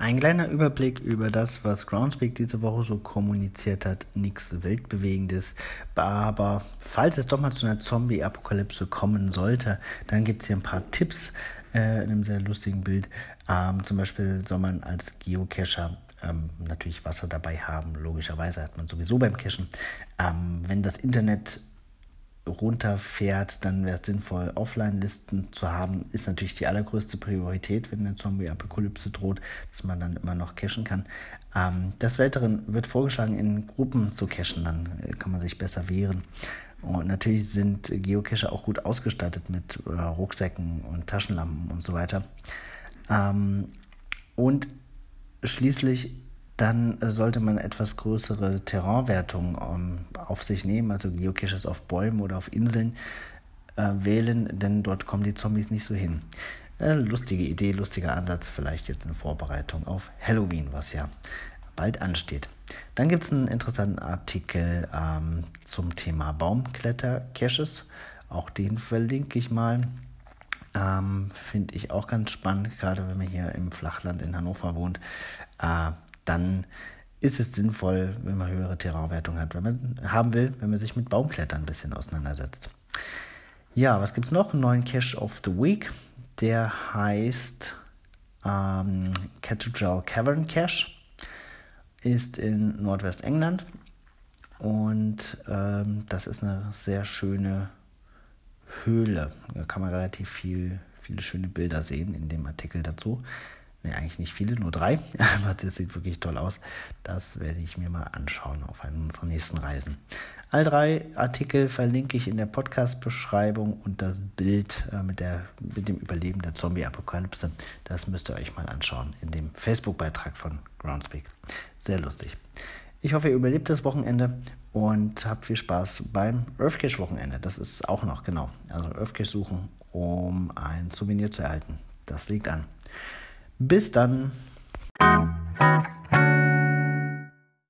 Ein kleiner Überblick über das, was Groundspeak diese Woche so kommuniziert hat. Nichts Weltbewegendes. Aber falls es doch mal zu einer Zombie-Apokalypse kommen sollte, dann gibt es hier ein paar Tipps äh, in einem sehr lustigen Bild. Ähm, zum Beispiel soll man als Geocacher ähm, natürlich Wasser dabei haben. Logischerweise hat man sowieso beim Cachen. Ähm, wenn das Internet runterfährt, dann wäre es sinnvoll, Offline-Listen zu haben. Ist natürlich die allergrößte Priorität, wenn eine Zombie-Apokalypse droht, dass man dann immer noch cachen kann. Ähm, des Weiteren wird vorgeschlagen, in Gruppen zu cachen, dann äh, kann man sich besser wehren. Und natürlich sind Geocacher auch gut ausgestattet mit äh, Rucksäcken und Taschenlampen und so weiter. Ähm, und schließlich dann äh, sollte man etwas größere Terrainwertungen ähm, auf sich nehmen, also Geocaches auf Bäumen oder auf Inseln äh, wählen, denn dort kommen die Zombies nicht so hin. Äh, lustige Idee, lustiger Ansatz, vielleicht jetzt in Vorbereitung auf Halloween, was ja bald ansteht. Dann gibt es einen interessanten Artikel ähm, zum Thema Baumkletter-Caches. Auch den verlinke ich mal. Ähm, Finde ich auch ganz spannend, gerade wenn man hier im Flachland in Hannover wohnt. Äh, dann ist es sinnvoll, wenn man höhere Terrainwertung hat, wenn man haben will, wenn man sich mit Baumklettern ein bisschen auseinandersetzt. Ja, was gibt es noch? Einen neuen Cache of the Week. Der heißt ähm, Cathedral Cavern Cache. Ist in Nordwestengland. Und ähm, das ist eine sehr schöne Höhle. Da kann man relativ viel, viele schöne Bilder sehen in dem Artikel dazu. Ne, eigentlich nicht viele, nur drei. Aber das sieht wirklich toll aus. Das werde ich mir mal anschauen auf einer unserer nächsten Reisen. All drei Artikel verlinke ich in der Podcast-Beschreibung und das Bild äh, mit, der, mit dem Überleben der Zombie-Apokalypse, das müsst ihr euch mal anschauen in dem Facebook-Beitrag von Groundspeak. Sehr lustig. Ich hoffe, ihr überlebt das Wochenende und habt viel Spaß beim Earthcache-Wochenende. Das ist auch noch, genau. Also Earthcache suchen, um ein Souvenir zu erhalten. Das liegt an. Bis dann.